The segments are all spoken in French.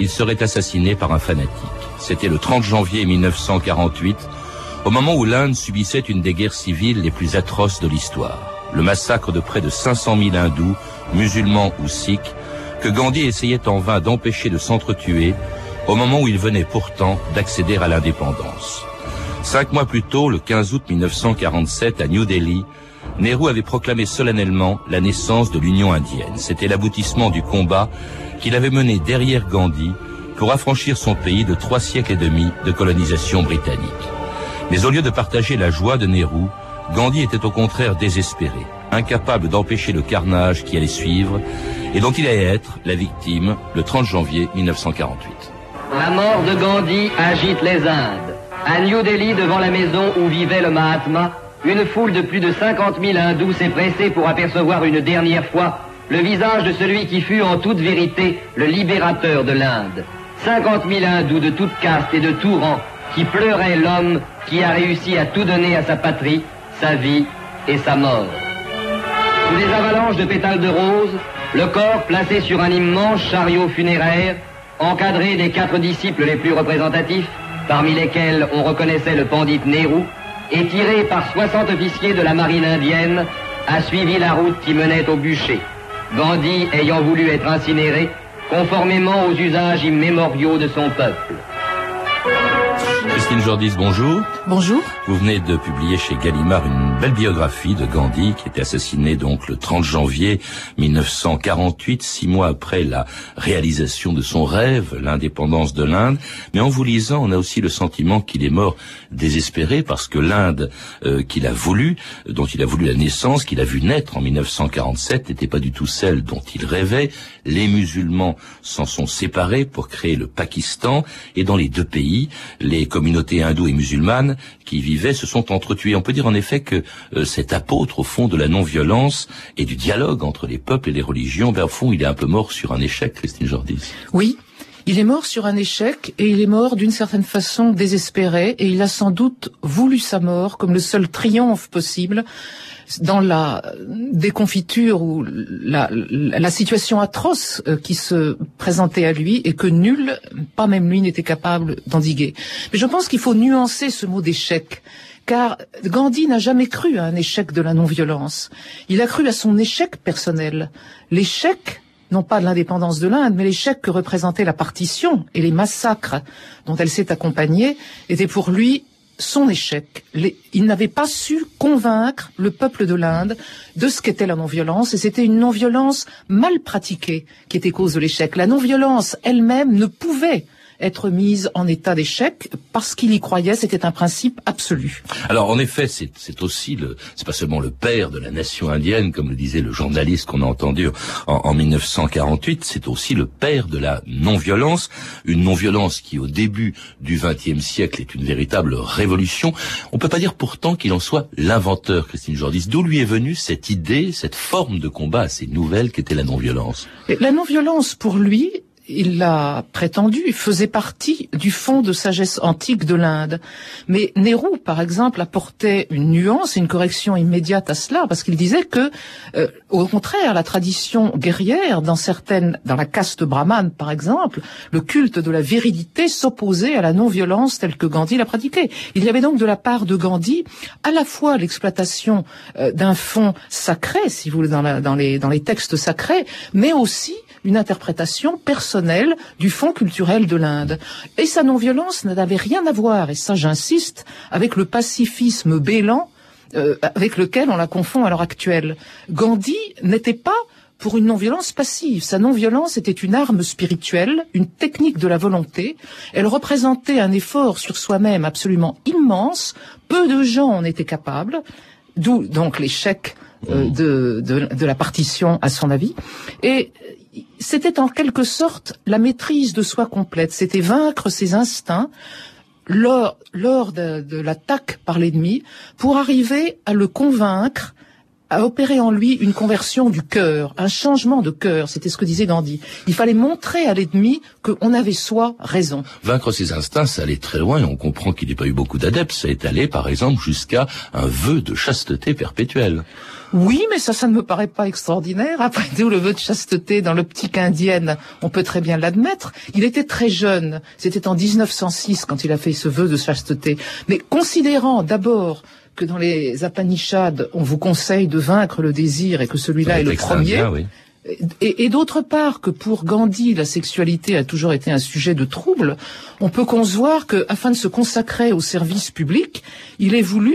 il serait assassiné par un fanatique. C'était le 30 janvier 1948, au moment où l'Inde subissait une des guerres civiles les plus atroces de l'histoire. Le massacre de près de 500 000 hindous, musulmans ou sikhs, que Gandhi essayait en vain d'empêcher de s'entretuer, au moment où il venait pourtant d'accéder à l'indépendance. Cinq mois plus tôt, le 15 août 1947, à New Delhi, Nehru avait proclamé solennellement la naissance de l'Union indienne. C'était l'aboutissement du combat qu'il avait mené derrière Gandhi pour affranchir son pays de trois siècles et demi de colonisation britannique. Mais au lieu de partager la joie de Nehru, Gandhi était au contraire désespéré, incapable d'empêcher le carnage qui allait suivre et dont il allait être la victime le 30 janvier 1948. La mort de Gandhi agite les Indes. À New Delhi, devant la maison où vivait le Mahatma, une foule de plus de 50 000 hindous s'est pressée pour apercevoir une dernière fois le visage de celui qui fut en toute vérité le libérateur de l'Inde. 50 000 hindous de toute caste et de tout rang qui pleuraient l'homme qui a réussi à tout donner à sa patrie, sa vie et sa mort. Sous les avalanches de pétales de rose, le corps placé sur un immense chariot funéraire, encadré des quatre disciples les plus représentatifs, parmi lesquels on reconnaissait le pandit Nehru, et tiré par 60 officiers de la marine indienne, a suivi la route qui menait au bûcher. Gandhi ayant voulu être incinéré, conformément aux usages immémoriaux de son peuple. Christine Jordis, bonjour. Bonjour. Vous venez de publier chez Gallimard une belle biographie de Gandhi qui était assassiné donc le 30 janvier 1948, six mois après la réalisation de son rêve, l'indépendance de l'Inde. Mais en vous lisant, on a aussi le sentiment qu'il est mort désespéré parce que l'Inde euh, qu'il a voulu, dont il a voulu la naissance, qu'il a vu naître en 1947, n'était pas du tout celle dont il rêvait. Les musulmans s'en sont séparés pour créer le Pakistan et dans les deux pays, les communautés hindoues et musulmanes qui vivaient se sont entretuées. On peut dire en effet que euh, cet apôtre, au fond, de la non-violence et du dialogue entre les peuples et les religions, ben, au fond, il est un peu mort sur un échec, Christine Jordis. Oui, il est mort sur un échec et il est mort d'une certaine façon désespéré et il a sans doute voulu sa mort comme le seul triomphe possible dans la déconfiture ou la, la situation atroce euh, qui se présentait à lui et que nul, pas même lui, n'était capable d'endiguer. Mais je pense qu'il faut nuancer ce mot d'échec car Gandhi n'a jamais cru à un échec de la non-violence. Il a cru à son échec personnel. L'échec non pas de l'indépendance de l'Inde, mais l'échec que représentait la partition et les massacres dont elle s'est accompagnée était pour lui son échec. il n'avait pas su convaincre le peuple de l'Inde de ce qu'était la non-violence, et c'était une non-violence mal pratiquée qui était cause de l'échec. La non-violence elle-même ne pouvait être mise en état d'échec parce qu'il y croyait, c'était un principe absolu. Alors en effet, c'est aussi le, c'est pas seulement le père de la nation indienne, comme le disait le journaliste qu'on a entendu en, en 1948, c'est aussi le père de la non-violence, une non-violence qui au début du XXe siècle est une véritable révolution. On peut pas dire pourtant qu'il en soit l'inventeur, Christine Jordis. D'où lui est venue cette idée, cette forme de combat assez nouvelle qu'était la non-violence? La non-violence, pour lui, il l'a prétendu, faisait partie du fond de sagesse antique de l'Inde. Mais Nehru, par exemple, apportait une nuance et une correction immédiate à cela, parce qu'il disait que, euh, au contraire, la tradition guerrière, dans certaines, dans la caste brahmane, par exemple, le culte de la virilité s'opposait à la non-violence telle que Gandhi l'a pratiquée. Il y avait donc de la part de Gandhi à la fois l'exploitation euh, d'un fond sacré, si vous voulez, dans, dans, les, dans les textes sacrés, mais aussi une interprétation personnelle du fond culturel de l'Inde. Et sa non-violence n'avait rien à voir, et ça j'insiste, avec le pacifisme bélan euh, avec lequel on la confond à l'heure actuelle. Gandhi n'était pas pour une non-violence passive. Sa non-violence était une arme spirituelle, une technique de la volonté. Elle représentait un effort sur soi-même absolument immense. Peu de gens en étaient capables, d'où donc l'échec euh, de, la partition à son avis. C'était en quelque sorte la maîtrise de soi complète, c'était vaincre ses instincts lors, de, l'attaque par l'ennemi pour arriver à le convaincre a opéré en lui une conversion du cœur, un changement de cœur. C'était ce que disait Gandhi. Il fallait montrer à l'ennemi qu'on avait soi raison. Vaincre ses instincts, ça allait très loin et on comprend qu'il n'y a pas eu beaucoup d'adeptes. Ça est allé, par exemple, jusqu'à un vœu de chasteté perpétuelle. Oui, mais ça, ça ne me paraît pas extraordinaire. Après tout, le vœu de chasteté dans l'optique indienne, on peut très bien l'admettre. Il était très jeune. C'était en 1906 quand il a fait ce vœu de chasteté. Mais considérant d'abord que dans les Apanishades, on vous conseille de vaincre le désir et que celui-là est le premier. Et, et d'autre part que pour Gandhi, la sexualité a toujours été un sujet de trouble, on peut concevoir que, afin de se consacrer au service public, il ait voulu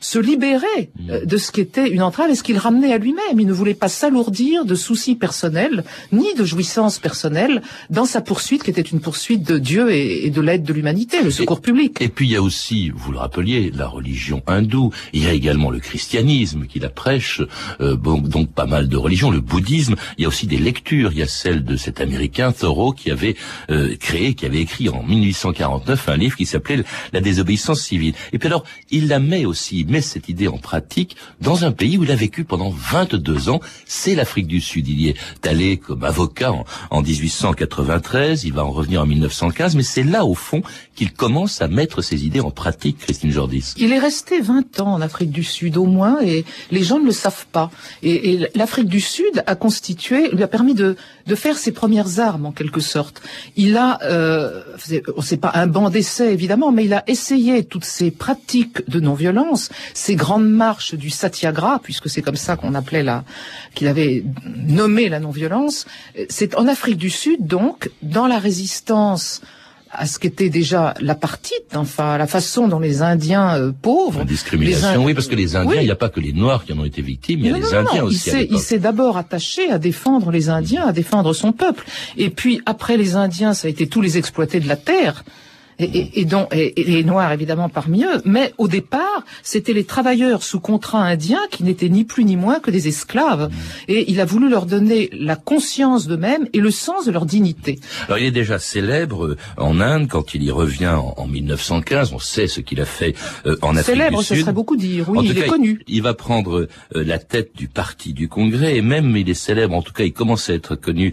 se libérer euh, de ce qui était une entrave et ce qu'il ramenait à lui-même. Il ne voulait pas s'alourdir de soucis personnels ni de jouissances personnelles dans sa poursuite qui était une poursuite de Dieu et, de l'aide de l'humanité, le secours public. Et puis il y a aussi, vous le rappeliez, la religion hindoue. Il y a également le christianisme qui la prêche, euh, donc pas mal de religions, le bouddhisme. Il y a aussi des lectures. Il y a celle de cet Américain Thoreau qui avait euh, créé, qui avait écrit en 1849 un livre qui s'appelait La désobéissance civile. Et puis alors, il la met aussi met cette idée en pratique dans un pays où il a vécu pendant 22 ans. C'est l'Afrique du Sud. Il y est allé comme avocat en, 1893. Il va en revenir en 1915. Mais c'est là, au fond, qu'il commence à mettre ses idées en pratique, Christine Jordis. Il est resté 20 ans en Afrique du Sud, au moins, et les gens ne le savent pas. Et, l'Afrique du Sud a constitué, lui a permis de, de faire ses premières armes, en quelque sorte. Il a, euh, c'est pas un banc d'essai, évidemment, mais il a essayé toutes ces pratiques de non-violence ces grandes marches du satyagraha, puisque c'est comme ça qu'on appelait la, qu'il avait nommé la non-violence, c'est en Afrique du Sud, donc, dans la résistance à ce qu'était déjà la partie, enfin la façon dont les Indiens euh, pauvres. La discrimination, oui, parce que les Indiens, il n'y a pas que les Noirs qui en ont été victimes, il y a les Indiens aussi. Il s'est d'abord attaché à défendre les Indiens, à défendre son peuple. Et puis après les Indiens, ça a été tous les exploités de la terre et, et, dont, et, les Noirs évidemment parmi eux, mais au départ, c'était les travailleurs sous contrat indiens qui n'étaient ni plus ni moins que des esclaves. Mm. Et il a voulu leur donner la conscience d'eux-mêmes et le sens de leur dignité. Alors il est déjà célèbre euh, en Inde quand il y revient en, 1915. On sait ce qu'il a fait euh, en Afrique célèbre, du Sud. Célèbre, ce serait beaucoup dire. Oui, il est connu. Il, va prendre euh, la tête du parti du Congrès et même il est célèbre. En tout cas, il commence à être connu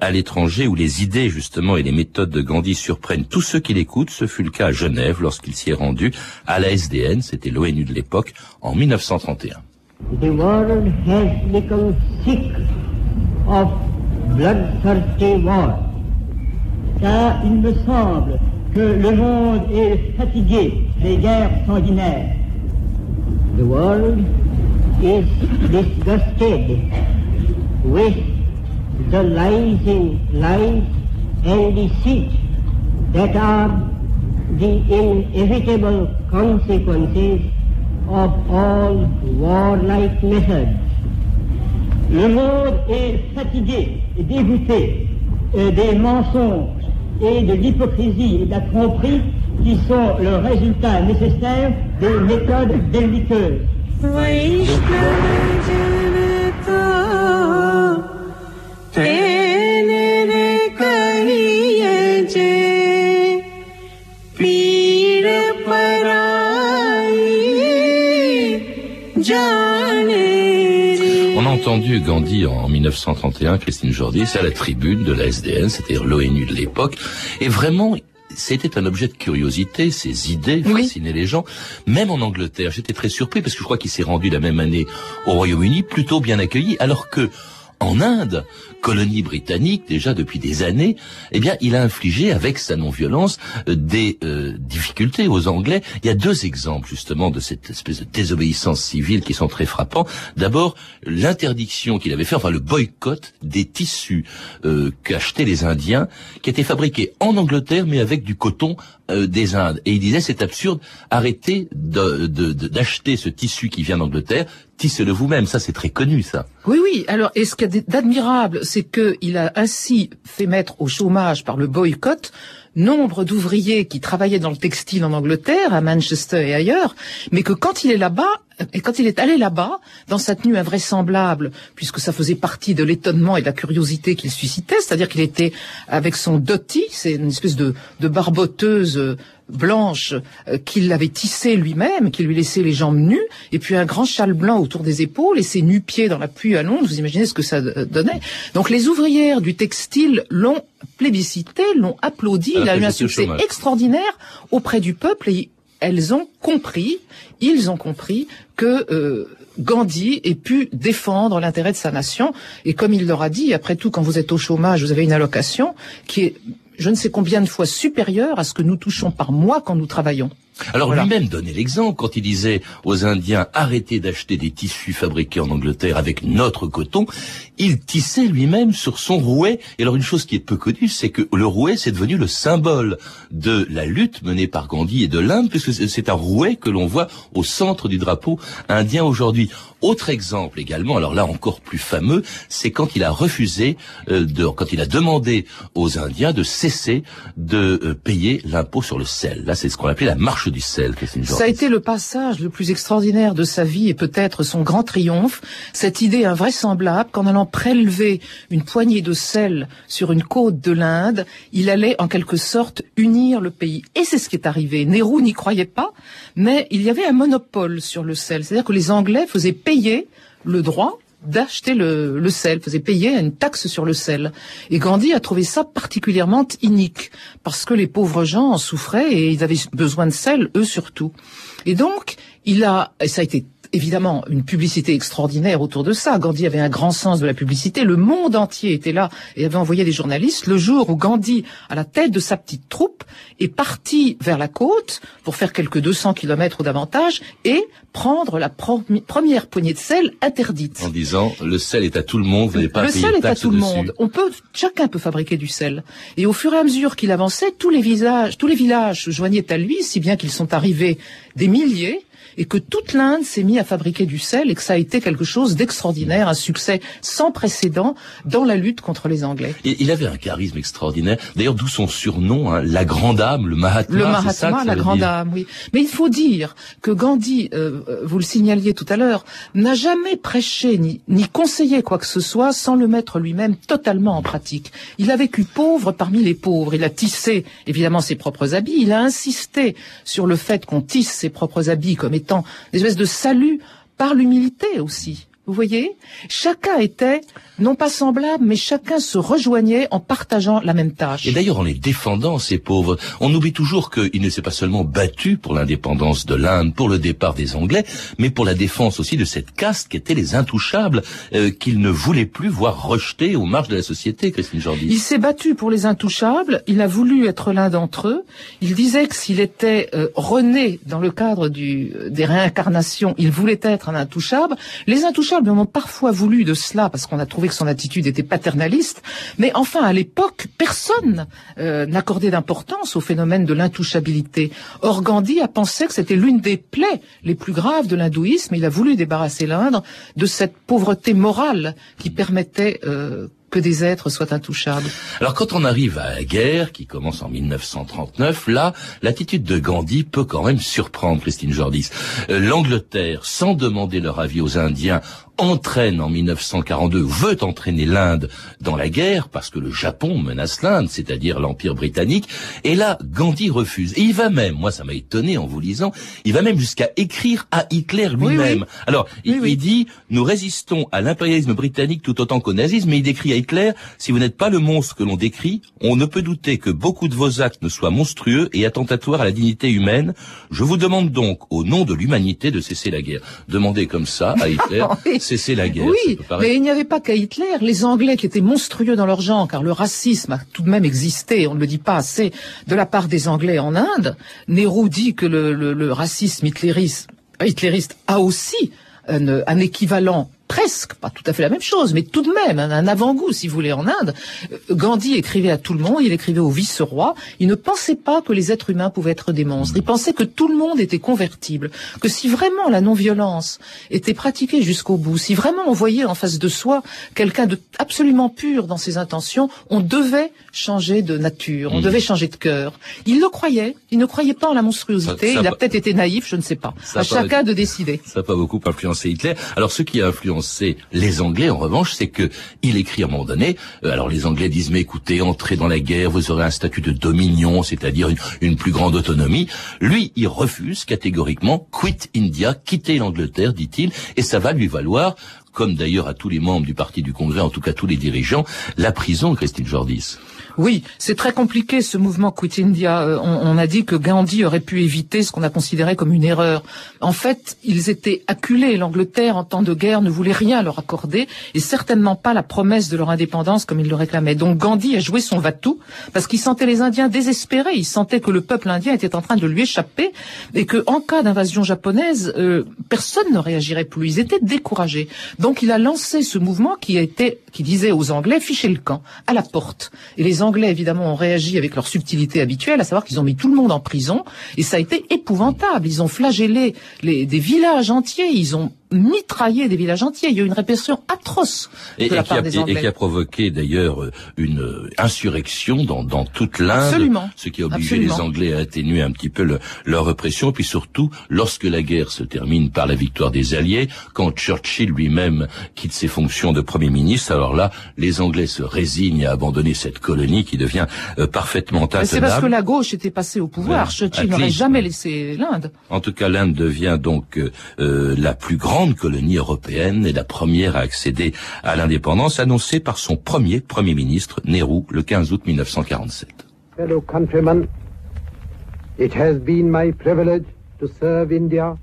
à l'étranger où les idées justement et les méthodes de Gandhi surprennent tous ceux qui l'écoutent ce fut le cas à Genève lorsqu'il s'y est rendu à la SDN, c'était l'ONU de l'époque, en 1931. The. Car il me semble que le monde est fatigué des guerres sanguinaires. The world is disgusted with the lies in lies and deceit that are the inevitable consequences of all warlike methods. Le monde est fatigué et dégoûté des mensonges et de l'hypocrisie et de la tromperie qui sont le résultat nécessaire des méthodes belliqueuses. Entendu Gandhi en 1931, Christine Jordi, à la tribune de la SDN, c'était l'ONU de l'époque, et vraiment, c'était un objet de curiosité, ses idées fascinaient les gens, même en Angleterre. J'étais très surpris parce que je crois qu'il s'est rendu la même année au Royaume-Uni, plutôt bien accueilli, alors que en Inde, colonie britannique déjà depuis des années, eh bien, il a infligé avec sa non-violence euh, des euh, difficultés aux Anglais. Il y a deux exemples justement de cette espèce de désobéissance civile qui sont très frappants. D'abord, l'interdiction qu'il avait fait, enfin le boycott des tissus euh, qu'achetaient les Indiens, qui étaient fabriqués en Angleterre mais avec du coton euh, des Indes. Et il disait c'est absurde, arrêtez d'acheter ce tissu qui vient d'Angleterre, tissez-le vous-même. Ça c'est très connu ça. Oui oui. Alors et ce qu'il y a d'admirable, c'est qu'il a ainsi fait mettre au chômage par le boycott nombre d'ouvriers qui travaillaient dans le textile en Angleterre, à Manchester et ailleurs, mais que quand il est là-bas, et quand il est allé là-bas, dans sa tenue invraisemblable, puisque ça faisait partie de l'étonnement et de la curiosité qu'il suscitait, c'est-à-dire qu'il était avec son doty, c'est une espèce de, de barboteuse euh, blanche euh, qu'il avait tissée lui-même, qui lui laissait les jambes nues, et puis un grand châle blanc autour des épaules et ses nus-pieds dans la pluie à Londres. Vous imaginez ce que ça euh, donnait. Donc les ouvrières du textile l'ont plébiscité, l'ont applaudi. Il a eu un succès extraordinaire auprès du peuple et elles ont compris, ils ont compris que euh, Gandhi ait pu défendre l'intérêt de sa nation. Et comme il leur a dit, après tout, quand vous êtes au chômage, vous avez une allocation qui est je ne sais combien de fois supérieure à ce que nous touchons par mois quand nous travaillons. Alors lui-même donnait l'exemple quand il disait aux Indiens arrêtez d'acheter des tissus fabriqués en Angleterre avec notre coton. Il tissait lui-même sur son rouet. Et alors une chose qui est peu connue, c'est que le rouet c'est devenu le symbole de la lutte menée par Gandhi et de l'Inde, puisque c'est un rouet que l'on voit au centre du drapeau indien aujourd'hui. Autre exemple également, alors là encore plus fameux, c'est quand il a refusé, euh, de, quand il a demandé aux Indiens de cesser de euh, payer l'impôt sur le sel. Là, c'est ce qu'on appelait la marche du sel. Ça a été le passage le plus extraordinaire de sa vie et peut-être son grand triomphe. Cette idée invraisemblable qu'en allant prélever une poignée de sel sur une côte de l'Inde, il allait en quelque sorte unir le pays. Et c'est ce qui est arrivé. Nehru n'y croyait pas, mais il y avait un monopole sur le sel. C'est-à-dire que les Anglais faisaient payer le droit d'acheter le, le, sel, faisait payer une taxe sur le sel. Et Gandhi a trouvé ça particulièrement inique, parce que les pauvres gens en souffraient et ils avaient besoin de sel, eux surtout. Et donc, il a, et ça a été évidemment une publicité extraordinaire autour de ça. Gandhi avait un grand sens de la publicité. Le monde entier était là et avait envoyé des journalistes. Le jour où Gandhi, à la tête de sa petite troupe, est parti vers la côte pour faire quelques 200 kilomètres ou davantage et prendre la première poignée de sel interdite. En disant, le sel est à tout le monde, vous n'avez pas Le sel est à tout le monde. On peut, chacun peut fabriquer du sel. Et au fur et à mesure qu'il avançait, tous les visages, tous les villages se joignaient à lui, si bien qu'ils sont arrivés des milliers et que toute l'Inde s'est mise à fabriquer du sel et que ça a été quelque chose d'extraordinaire, un succès sans précédent dans la lutte contre les Anglais. Et il avait un charisme extraordinaire. D'ailleurs, d'où son surnom, hein, la grande âme, le Mahatma. Le Mahatma, la grande âme, oui. Mais il faut dire que Gandhi, euh, vous le signaliez tout à l'heure, n'a jamais prêché ni, ni conseillé quoi que ce soit sans le mettre lui-même totalement en pratique. Il a vécu pauvre parmi les pauvres. Il a tissé évidemment ses propres habits. Il a insisté sur le fait qu'on tisse ses propres habits comme étant une espèce de salut par l'humilité aussi. Vous voyez Chacun était non pas semblable, mais chacun se rejoignait en partageant la même tâche. Et d'ailleurs, en les défendant, ces pauvres, on oublie toujours qu'il ne s'est pas seulement battu pour l'indépendance de l'Inde, pour le départ des Anglais, mais pour la défense aussi de cette caste qui était les intouchables, euh, qu'il ne voulait plus voir rejetés aux marges de la société, Christine Jordi. Il s'est battu pour les intouchables, il a voulu être l'un d'entre eux, il disait que s'il était euh, rené dans le cadre du, des réincarnations, il voulait être un intouchable. Les intouchables ont parfois voulu de cela, parce qu'on a trouvé que son attitude était paternaliste, mais enfin à l'époque, personne euh, n'accordait d'importance au phénomène de l'intouchabilité. Or Gandhi a pensé que c'était l'une des plaies les plus graves de l'hindouisme. Il a voulu débarrasser l'Inde de cette pauvreté morale qui permettait euh, que des êtres soient intouchables. Alors quand on arrive à la guerre, qui commence en 1939, là, l'attitude de Gandhi peut quand même surprendre Christine Jordis. Euh, L'Angleterre, sans demander leur avis aux Indiens, entraîne en 1942, veut entraîner l'Inde dans la guerre, parce que le Japon menace l'Inde, c'est-à-dire l'Empire britannique, et là, Gandhi refuse. Et il va même, moi ça m'a étonné en vous lisant, il va même jusqu'à écrire à Hitler lui-même. Alors, il, il, dit, nous résistons à l'impérialisme britannique tout autant qu'au nazisme, mais il décrit à Hitler, si vous n'êtes pas le monstre que l'on décrit, on ne peut douter que beaucoup de vos actes ne soient monstrueux et attentatoires à la dignité humaine. Je vous demande donc, au nom de l'humanité, de cesser la guerre. Demandez comme ça à Hitler cesser la guerre. Oui, mais il n'y avait pas qu'à Hitler. Les Anglais qui étaient monstrueux dans leur genre, car le racisme a tout de même existé, on ne le dit pas assez, de la part des Anglais en Inde. Nehru dit que le, le, le racisme hitlériste, hitlériste a aussi un, un, équivalent presque, pas tout à fait la même chose, mais tout de même un avant-goût, si vous voulez, en Inde. Euh, Gandhi écrivait à tout le monde, il écrivait au vice-roi. Il ne pensait pas que les êtres humains pouvaient être des monstres. Il pensait que tout le monde était convertible, que si vraiment la non-violence était pratiquée jusqu'au bout, si vraiment on voyait en face de soi quelqu'un de absolument pur dans ses intentions, on devait changer de nature, on hmm. devait changer de cœur. Il le croyait, il ne croyait pas en la monstruosité, il a peut-être été naïf, je ne sais pas. à chacun de décider. Ça n'a pas beaucoup influencé Hitler. Alors ce qui a influencé les Anglais, en revanche, c'est que il écrit à un moment donné. Euh, alors les Anglais disent mais écoutez, entrez dans la guerre, vous aurez un statut de dominion, c'est-à-dire une, plus grande autonomie. Lui, il refuse catégoriquement, quit India, quitter l'Angleterre, dit-il, et ça va lui valoir comme d'ailleurs à tous les membres du Parti du Congrès, en tout cas tous les dirigeants, la prison, Christine Jordis. Oui, c'est très compliqué ce mouvement Quit India. Euh, on, a dit que Gandhi aurait pu éviter ce qu'on a considéré comme une erreur. En fait, ils étaient acculés. L'Angleterre, en temps de guerre, ne voulait rien leur accorder et certainement pas la promesse de leur indépendance comme ils le réclamaient. Donc Gandhi a joué son va-tout parce qu'il sentait les Indiens désespérés. Il sentait que le peuple indien était en train de lui échapper et que, en cas d'invasion japonaise, euh, personne ne réagirait plus. Ils étaient découragés. Donc il a lancé ce mouvement qui disait aux Anglais fichez le camp à la porte. Anglais, évidemment, ont réagi avec leur subtilité habituelle, à savoir qu'ils ont mis tout le monde en prison, et ça a été épouvantable. Ils ont flagellé les, des villages entiers, ils ont mitrailler des villages entiers. Il y a eu une répression atroce de la part des Anglais. Et qui a provoqué d'ailleurs euh, une euh, insurrection dans, dans toute l'Inde. Ce qui a obligé les Anglais à atténuer un petit peu leur répression. Et puis surtout, lorsque la guerre se termine par la victoire des Alliés, quand Churchill lui-même quitte ses fonctions de Premier ministre, alors là, les Anglais se résignent à abandonner cette colonie qui devient euh, parfaitement intenable. C'est parce que la gauche était passée au pouvoir. Churchill n'aurait jamais laissé l'Inde. En tout cas, l'Inde devient donc la plus grande grande colonie européenne et la première à accéder à l'indépendance, annoncée par son premier Premier ministre, Nehru, le 15 août 1947. Fellow countrymen, it has been my privilege to serve India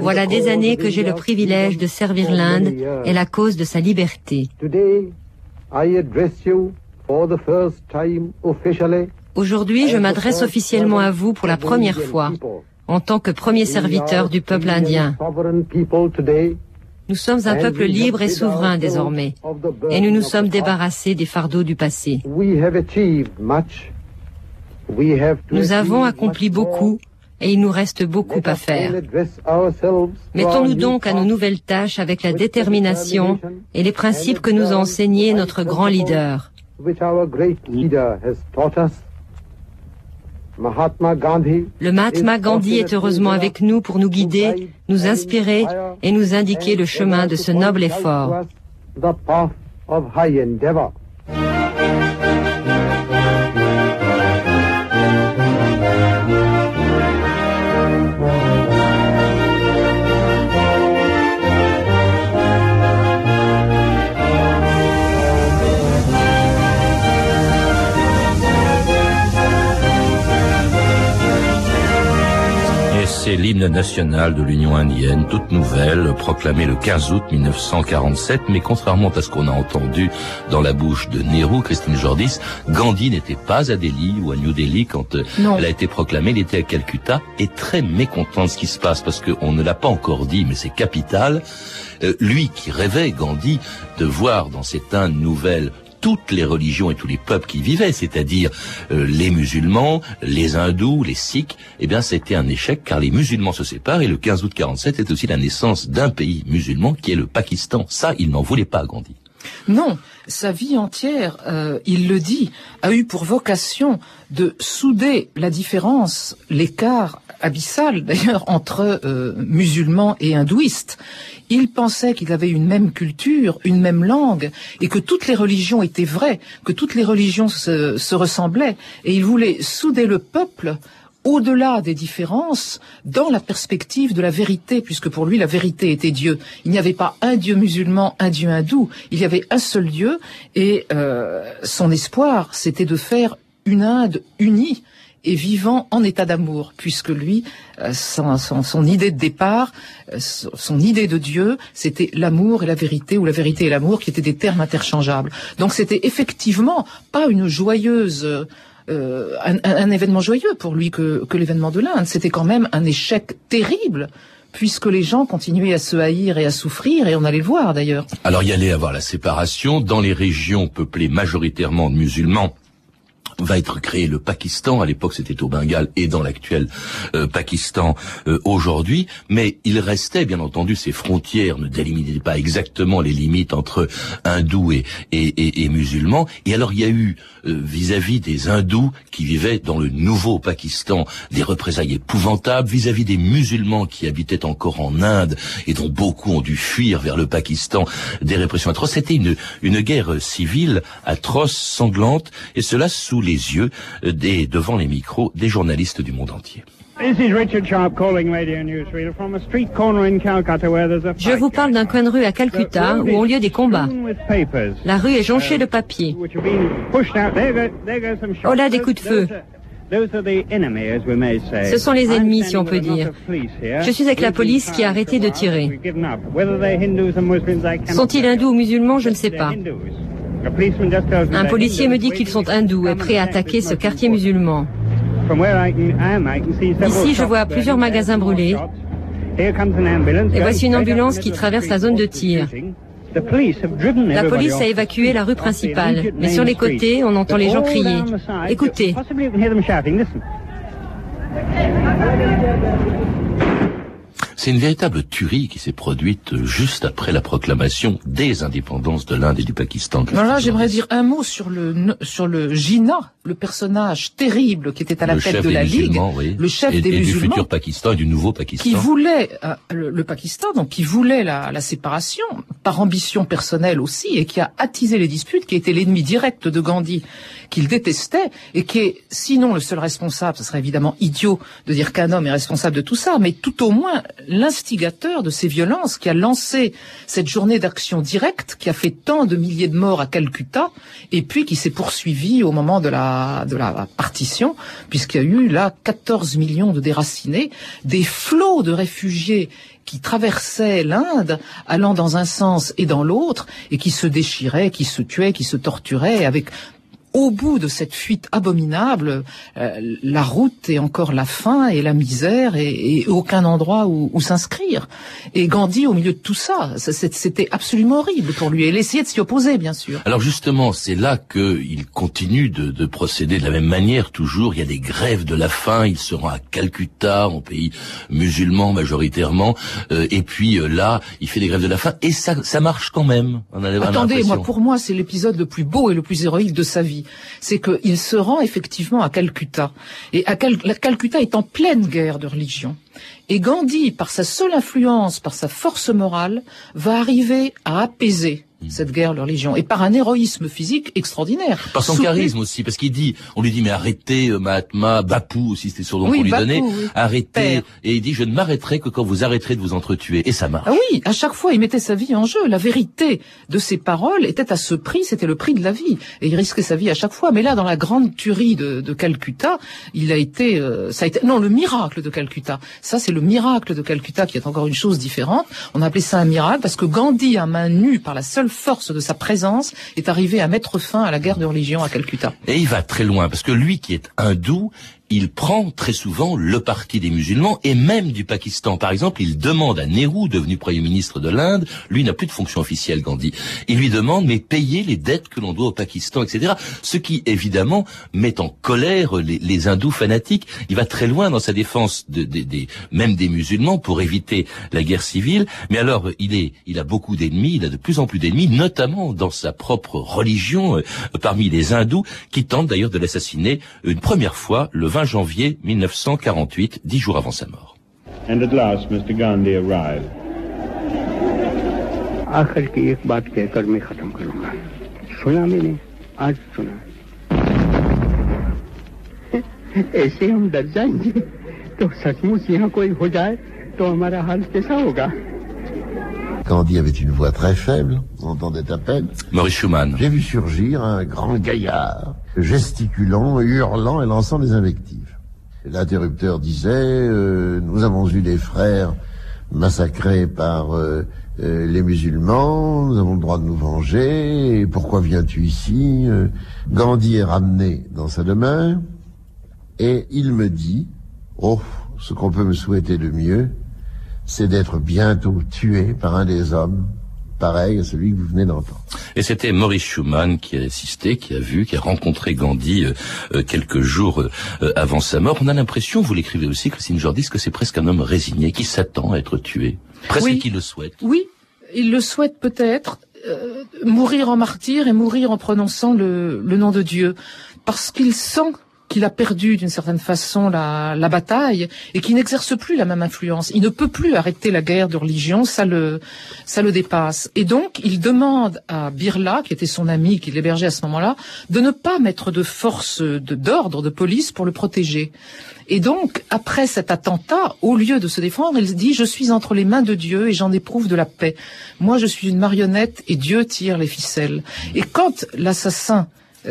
voilà des années que j'ai le privilège de servir l'Inde et la cause de sa liberté. Aujourd'hui, je m'adresse officiellement à vous pour la première fois en tant que premier serviteur du peuple indien. Nous sommes un peuple libre et souverain désormais, et nous nous sommes débarrassés des fardeaux du passé. Nous avons accompli beaucoup, et il nous reste beaucoup à faire. Mettons-nous donc à nos nouvelles tâches avec la détermination et les principes que nous a enseignés notre grand leader. Le Mahatma Gandhi est heureusement avec nous pour nous guider, nous inspirer et nous indiquer le chemin de ce noble effort. De l'Union indienne, toute nouvelle, proclamée le 15 août 1947. Mais contrairement à ce qu'on a entendu dans la bouche de Nehru, Christine Jordis, Gandhi n'était pas à Delhi ou à New Delhi quand euh, elle a été proclamée. Il était à Calcutta et très mécontent de ce qui se passe parce qu'on ne l'a pas encore dit, mais c'est capital. Euh, lui qui rêvait, Gandhi, de voir dans cette Inde nouvelle toutes les religions et tous les peuples qui vivaient, c'est-à-dire euh, les musulmans, les hindous, les sikhs, eh bien c'était un échec car les musulmans se séparent et le 15 août 47 est aussi la naissance d'un pays musulman qui est le Pakistan. Ça, il n'en voulait pas, Gandhi. Non, sa vie entière, euh, il le dit, a eu pour vocation de souder la différence, l'écart abyssal d'ailleurs entre euh, musulmans et hindouistes. Il pensait qu'il avait une même culture, une même langue, et que toutes les religions étaient vraies, que toutes les religions se, se ressemblaient, et il voulait souder le peuple au-delà des différences, dans la perspective de la vérité, puisque pour lui la vérité était Dieu. Il n'y avait pas un Dieu musulman, un Dieu hindou, il y avait un seul Dieu, et euh, son espoir, c'était de faire une Inde unie et vivant en état d'amour, puisque lui, euh, son, son, idée de départ, euh, son idée de Dieu, c'était l'amour et la vérité, ou la vérité et l'amour, qui étaient des termes interchangeables. Donc c'était effectivement pas une joyeuse euh, un, événement joyeux pour lui que, que l'événement de l'Inde. C'était quand même un échec terrible puisque les gens continuaient à se haïr et à souffrir, et on allait le voir d'ailleurs. Alors il y allait avoir la séparation dans les régions peuplées majoritairement de musulmans va être créé le Pakistan. À l'époque, c'était au Bengale et dans l'actuel euh, Pakistan euh, aujourd'hui. Mais il restait, bien entendu, ces frontières ne délimitaient pas exactement les limites entre hindous et, et, et, musulmans. Et alors, il y a eu, euh, vis-à-vis des hindous qui vivaient dans le nouveau Pakistan, des représailles épouvantables vis-à-vis des musulmans qui habitaient encore en Inde et dont beaucoup ont dû fuir vers le Pakistan, des répressions atroces. C'était une, une guerre civile atroce, sanglante, et cela sous les yeux des, devant les micros des journalistes du monde entier. Je vous parle d'un coin de rue à Calcutta où ont lieu des combats. La rue est jonchée de papier. Oh là, des coups de feu. Ce sont les ennemis, si on peut dire. Je suis avec la police qui a arrêté de tirer. Sont-ils hindous ou musulmans Je ne sais pas. Un policier me dit qu'ils sont hindous et prêts à attaquer ce quartier musulman. Ici, je vois plusieurs magasins brûlés. Et voici une ambulance qui traverse la zone de tir. La police a évacué la rue principale, mais sur les côtés, on entend les gens crier. Écoutez. C'est une véritable tuerie qui s'est produite juste après la proclamation des indépendances de l'Inde et du Pakistan. Voilà, j'aimerais dire un mot sur le sur le Jinnah, le personnage terrible qui était à la tête de la Ligue, le chef des et musulmans, du futur Pakistan et du nouveau Pakistan, qui voulait euh, le, Pakistan, donc qui voulait la, la, séparation par ambition personnelle aussi, et qui a attisé les disputes, qui était l'ennemi direct de Gandhi, qu'il détestait et qui est sinon le seul responsable. Ce serait évidemment idiot de dire qu'un homme est responsable de tout ça, mais tout au moins l'instigateur de ces violences qui a lancé cette journée d'action directe qui a fait tant de milliers de morts à Calcutta et puis qui s'est poursuivi au moment de la, de la partition puisqu'il y a eu là 14 millions de déracinés, des flots de réfugiés qui traversaient l'Inde, allant dans un sens et dans l'autre, et qui se déchiraient, qui se tuaient, qui se torturaient, avec au bout de cette fuite abominable, euh, la route est encore la faim et la misère et, aucun endroit où, s'inscrire. Et Gandhi, au milieu de tout ça, c'était absolument horrible pour lui. Et il essayait de s'y opposer, bien sûr. Alors justement, c'est là qu'il continue de, procéder de la même manière. Toujours, il y a des grèves de la faim. Il se rend à Calcutta, en pays musulman majoritairement. Euh, et puis euh, là, il fait des grèves de la faim. Et ça, ça marche quand même. Attendez, moi, pour moi, c'est l'épisode le plus beau et le plus héroïque de sa vie c'est qu'il se rend effectivement à Calcutta. Et à Calcutta est en pleine guerre de religion. Et Gandhi, par sa seule influence, par sa force morale, va arriver à apaiser. Cette guerre de religion et par un héroïsme physique extraordinaire. Par son charisme aussi, parce qu'il dit, on lui dit mais arrêtez euh, Mahatma, Bapu aussi c'était sur le nom qu'on lui donnait, arrêtez et il dit je ne m'arrêterai que quand vous arrêterez de vous entretuer et ça marche. Ah oui, à chaque fois il mettait sa vie en jeu, la vérité de ses paroles était à ce prix, c'était le prix de la vie et il risquait sa vie à chaque fois. Mais là dans la grande tuerie de, de Calcutta, il a été, euh, ça a été non le miracle de Calcutta. Ça c'est le miracle de Calcutta qui est encore une chose différente. On a appelé ça un miracle parce que Gandhi à main nue par la seule force de sa présence est arrivé à mettre fin à la guerre de religion à Calcutta. Et il va très loin, parce que lui qui est hindou, il prend très souvent le parti des musulmans et même du Pakistan. Par exemple, il demande à Nehru, devenu Premier ministre de l'Inde, lui n'a plus de fonction officielle, Gandhi, il lui demande mais payer les dettes que l'on doit au Pakistan, etc. Ce qui, évidemment, met en colère les, hindous fanatiques. Il va très loin dans sa défense même des musulmans pour éviter la guerre civile. Mais alors, il, est, il a beaucoup d'ennemis, il a de plus en plus d'ennemis, notamment dans sa propre religion, euh, parmi les hindous, qui tentent d'ailleurs de l'assassiner une première fois le 20 janvier 1948, dix jours avant sa mort. And at last, Mr. Gandhi arrived. आखिर की एक बात कहकर मैं खत्म करूंगा सुना मैंने आज सुना ऐसे हम डर जाएंगे तो सचमुच यहाँ कोई हो जाए तो हमारा हाल कैसा होगा Gandhi avait une voix très faible, on entendait à peine. Maurice Schumann. J'ai vu surgir un grand gaillard, gesticulant, hurlant et lançant des invectives. L'interrupteur disait, euh, nous avons eu des frères massacrés par euh, euh, les musulmans, nous avons le droit de nous venger, pourquoi viens-tu ici Gandhi est ramené dans sa demeure, et il me dit, oh, ce qu'on peut me souhaiter de mieux, c'est d'être bientôt tué par un des hommes pareil à celui que vous venez d'entendre. Et c'était Maurice Schumann qui a assisté, qui a vu, qui a rencontré Gandhi euh, euh, quelques jours euh, avant sa mort. On a l'impression, vous l'écrivez aussi, Christine Jordis, que c'est presque un homme résigné qui s'attend à être tué. Presque oui. qu'il le souhaite. Oui, il le souhaite peut-être. mourir en martyr et mourir en prononçant le, le nom de Dieu. Parce qu'il sent qu'il a perdu d'une certaine façon la, la bataille et qu'il n'exerce plus la même influence. Il ne peut plus arrêter la guerre de religion, ça le, ça le dépasse. Et donc, il demande à Birla, qui était son ami, qui l'hébergeait à ce moment-là, de ne pas mettre de force d'ordre, de, de police pour le protéger. Et donc, après cet attentat, au lieu de se défendre, il dit, je suis entre les mains de Dieu et j'en éprouve de la paix. Moi, je suis une marionnette et Dieu tire les ficelles. Et quand l'assassin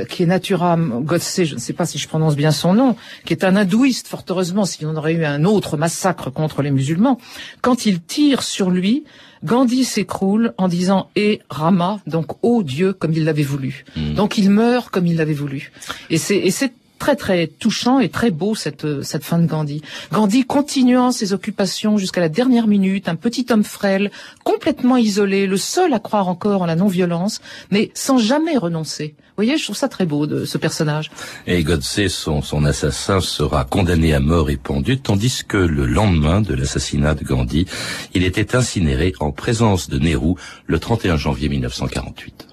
qui est Naturam Godse, je ne sais pas si je prononce bien son nom, qui est un hindouiste, fort heureusement, s'il en aurait eu un autre massacre contre les musulmans, quand il tire sur lui, Gandhi s'écroule en disant « et Rama », donc « ô Dieu », comme il l'avait voulu. Mmh. Donc il meurt comme il l'avait voulu. Et c'est très très touchant et très beau cette cette fin de Gandhi. Gandhi continuant ses occupations jusqu'à la dernière minute, un petit homme frêle, complètement isolé, le seul à croire encore en la non-violence, mais sans jamais renoncer. Vous voyez, je trouve ça très beau de ce personnage. Et Godse, son, son assassin, sera condamné à mort et pendu, tandis que le lendemain de l'assassinat de Gandhi, il était incinéré en présence de Nehru le 31 janvier 1948.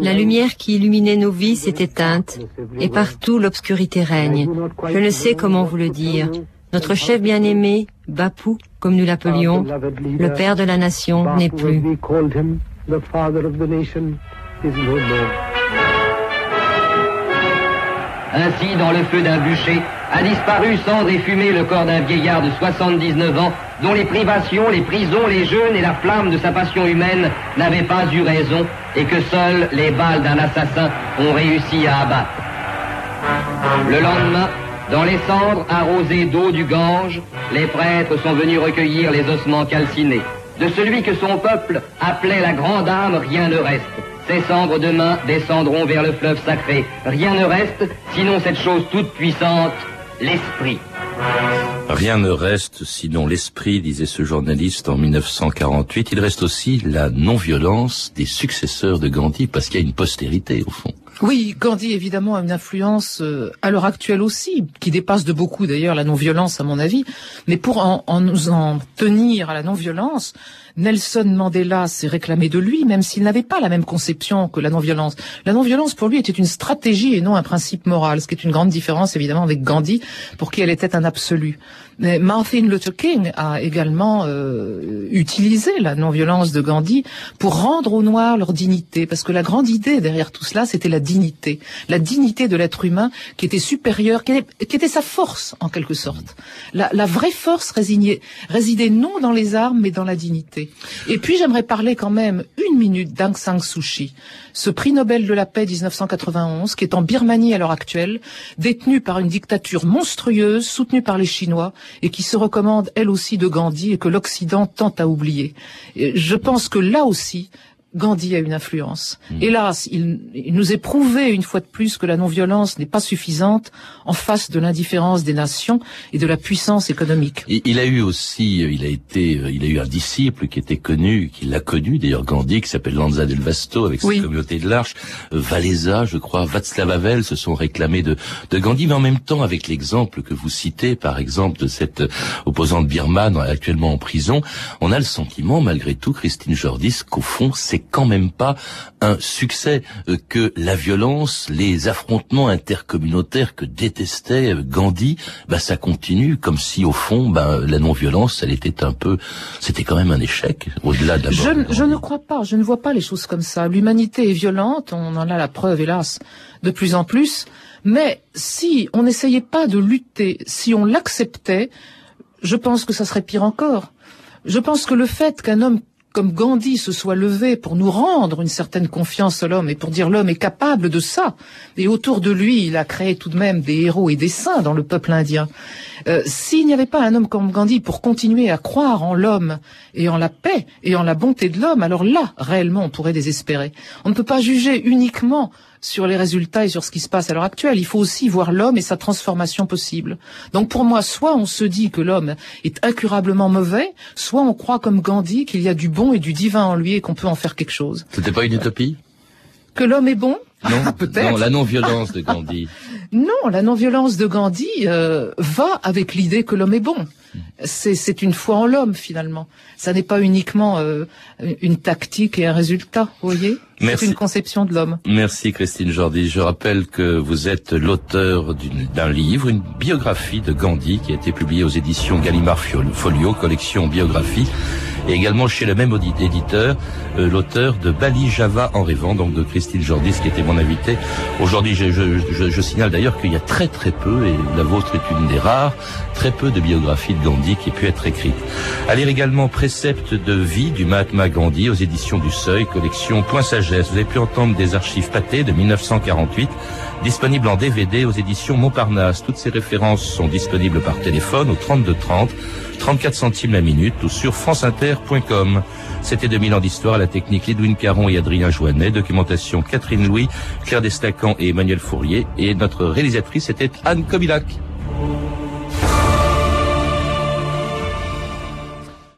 La lumière qui illuminait nos vies s'est éteinte et partout l'obscurité règne. Je ne sais comment vous le dire. Notre chef bien-aimé, Bapou, comme nous l'appelions, le père de la nation, n'est plus. Ainsi, dans le feu d'un bûcher, a disparu et fumée le corps d'un vieillard de 79 ans, dont les privations, les prisons, les jeûnes et la flamme de sa passion humaine n'avaient pas eu raison, et que seules les balles d'un assassin ont réussi à abattre. Le lendemain, dans les cendres arrosées d'eau du Gange, les prêtres sont venus recueillir les ossements calcinés. De celui que son peuple appelait la grande âme, rien ne reste. Ces cendres demain descendront vers le fleuve sacré. Rien ne reste, sinon cette chose toute puissante, l'esprit. Rien ne reste sinon l'esprit, disait ce journaliste en 1948. Il reste aussi la non-violence des successeurs de Gandhi, parce qu'il y a une postérité au fond. Oui, Gandhi évidemment a une influence euh, à l'heure actuelle aussi, qui dépasse de beaucoup d'ailleurs la non-violence à mon avis. Mais pour en, en nous en tenir à la non-violence, Nelson Mandela s'est réclamé de lui, même s'il n'avait pas la même conception que la non-violence. La non-violence pour lui était une stratégie et non un principe moral, ce qui est une grande différence évidemment avec Gandhi, pour qui elle était un absolu. Mais Martin Luther King a également euh, utilisé la non-violence de Gandhi pour rendre aux Noirs leur dignité, parce que la grande idée derrière tout cela, c'était la dignité, la dignité de l'être humain qui était supérieure, qui était, sa force en quelque sorte. La, vraie force résidait non dans les armes, mais dans la dignité. Et puis j'aimerais parler quand même une minute d'Aung San Suu Kyi, ce prix Nobel de la paix 1991, qui est en Birmanie à l'heure actuelle, détenu par une dictature monstrueuse, soutenue par les Chinois, et qui se recommande elle aussi de Gandhi et que l'Occident tente à oublier. Je pense que là aussi, Gandhi a une influence. Mmh. Hélas, il, il, nous est prouvé une fois de plus que la non-violence n'est pas suffisante en face de l'indifférence des nations et de la puissance économique. Et il a eu aussi, il a été, il a eu un disciple qui était connu, qui l'a connu d'ailleurs Gandhi, qui s'appelle Lanza del Vasto avec sa oui. communauté de l'Arche, Valéza, je crois, Václav Havel se sont réclamés de, de Gandhi, mais en même temps avec l'exemple que vous citez, par exemple de cette opposante birmane actuellement en prison, on a le sentiment, malgré tout, Christine Jordis, qu'au fond c'est quand même pas un succès que la violence, les affrontements intercommunautaires que détestait Gandhi, bah ça continue comme si au fond, bah, la non-violence, elle était un peu, c'était quand même un échec au-delà de la. Je, je ne crois pas, je ne vois pas les choses comme ça. L'humanité est violente, on en a la preuve, hélas, de plus en plus. Mais si on n'essayait pas de lutter, si on l'acceptait, je pense que ça serait pire encore. Je pense que le fait qu'un homme comme Gandhi se soit levé pour nous rendre une certaine confiance à l'homme et pour dire l'homme est capable de ça. Et autour de lui, il a créé tout de même des héros et des saints dans le peuple indien. Euh, S'il n'y avait pas un homme comme Gandhi pour continuer à croire en l'homme et en la paix et en la bonté de l'homme, alors là, réellement, on pourrait désespérer. On ne peut pas juger uniquement sur les résultats et sur ce qui se passe à l'heure actuelle. Il faut aussi voir l'homme et sa transformation possible. Donc pour moi, soit on se dit que l'homme est incurablement mauvais, soit on croit comme Gandhi qu'il y a du bon et du divin en lui et qu'on peut en faire quelque chose. C'était pas une utopie? Que l'homme est bon? Non, Ah, peut-être. non la non-violence de Gandhi. Non, la non-violence de Gandhi euh, va avec l'idée que l'homme est bon. C'est, c'est une foi en l'homme finalement. Ça n'est pas uniquement euh, une tactique et un résultat, vous voyez? Merci. C'est une conception de l'homme. Merci Christine Jordi. Je rappelle que vous êtes l'auteur d'une- d'un livre, une biographie de Gandhi qui a été publiée aux éditions Gallimard Folio, collection biographie, et également chez le même éditeur, euh, l'auteur de Bali Java en rêvant, donc de Christine Jordi, qui était mon invité. Aujourd'hui, je, je- je- je signale d'ailleurs qu'il y a très très peu, et la vôtre est une des rares, très peu de biographies de Gandhi qui ait pu être écrite. À lire également Préceptes de vie du Mahatma Gandhi aux éditions du Seuil, collection Point Sagesse. Vous avez pu entendre des archives pâtées de 1948, disponibles en DVD aux éditions Montparnasse. Toutes ces références sont disponibles par téléphone au 32 30, 34 centimes la minute ou sur franceinter.com. C'était 2000 ans d'histoire à la technique Lidwin Caron et Adrien Joannet, documentation Catherine Louis, Claire Destacan et Emmanuel Fourrier, et notre réalisatrice était Anne Kobilac.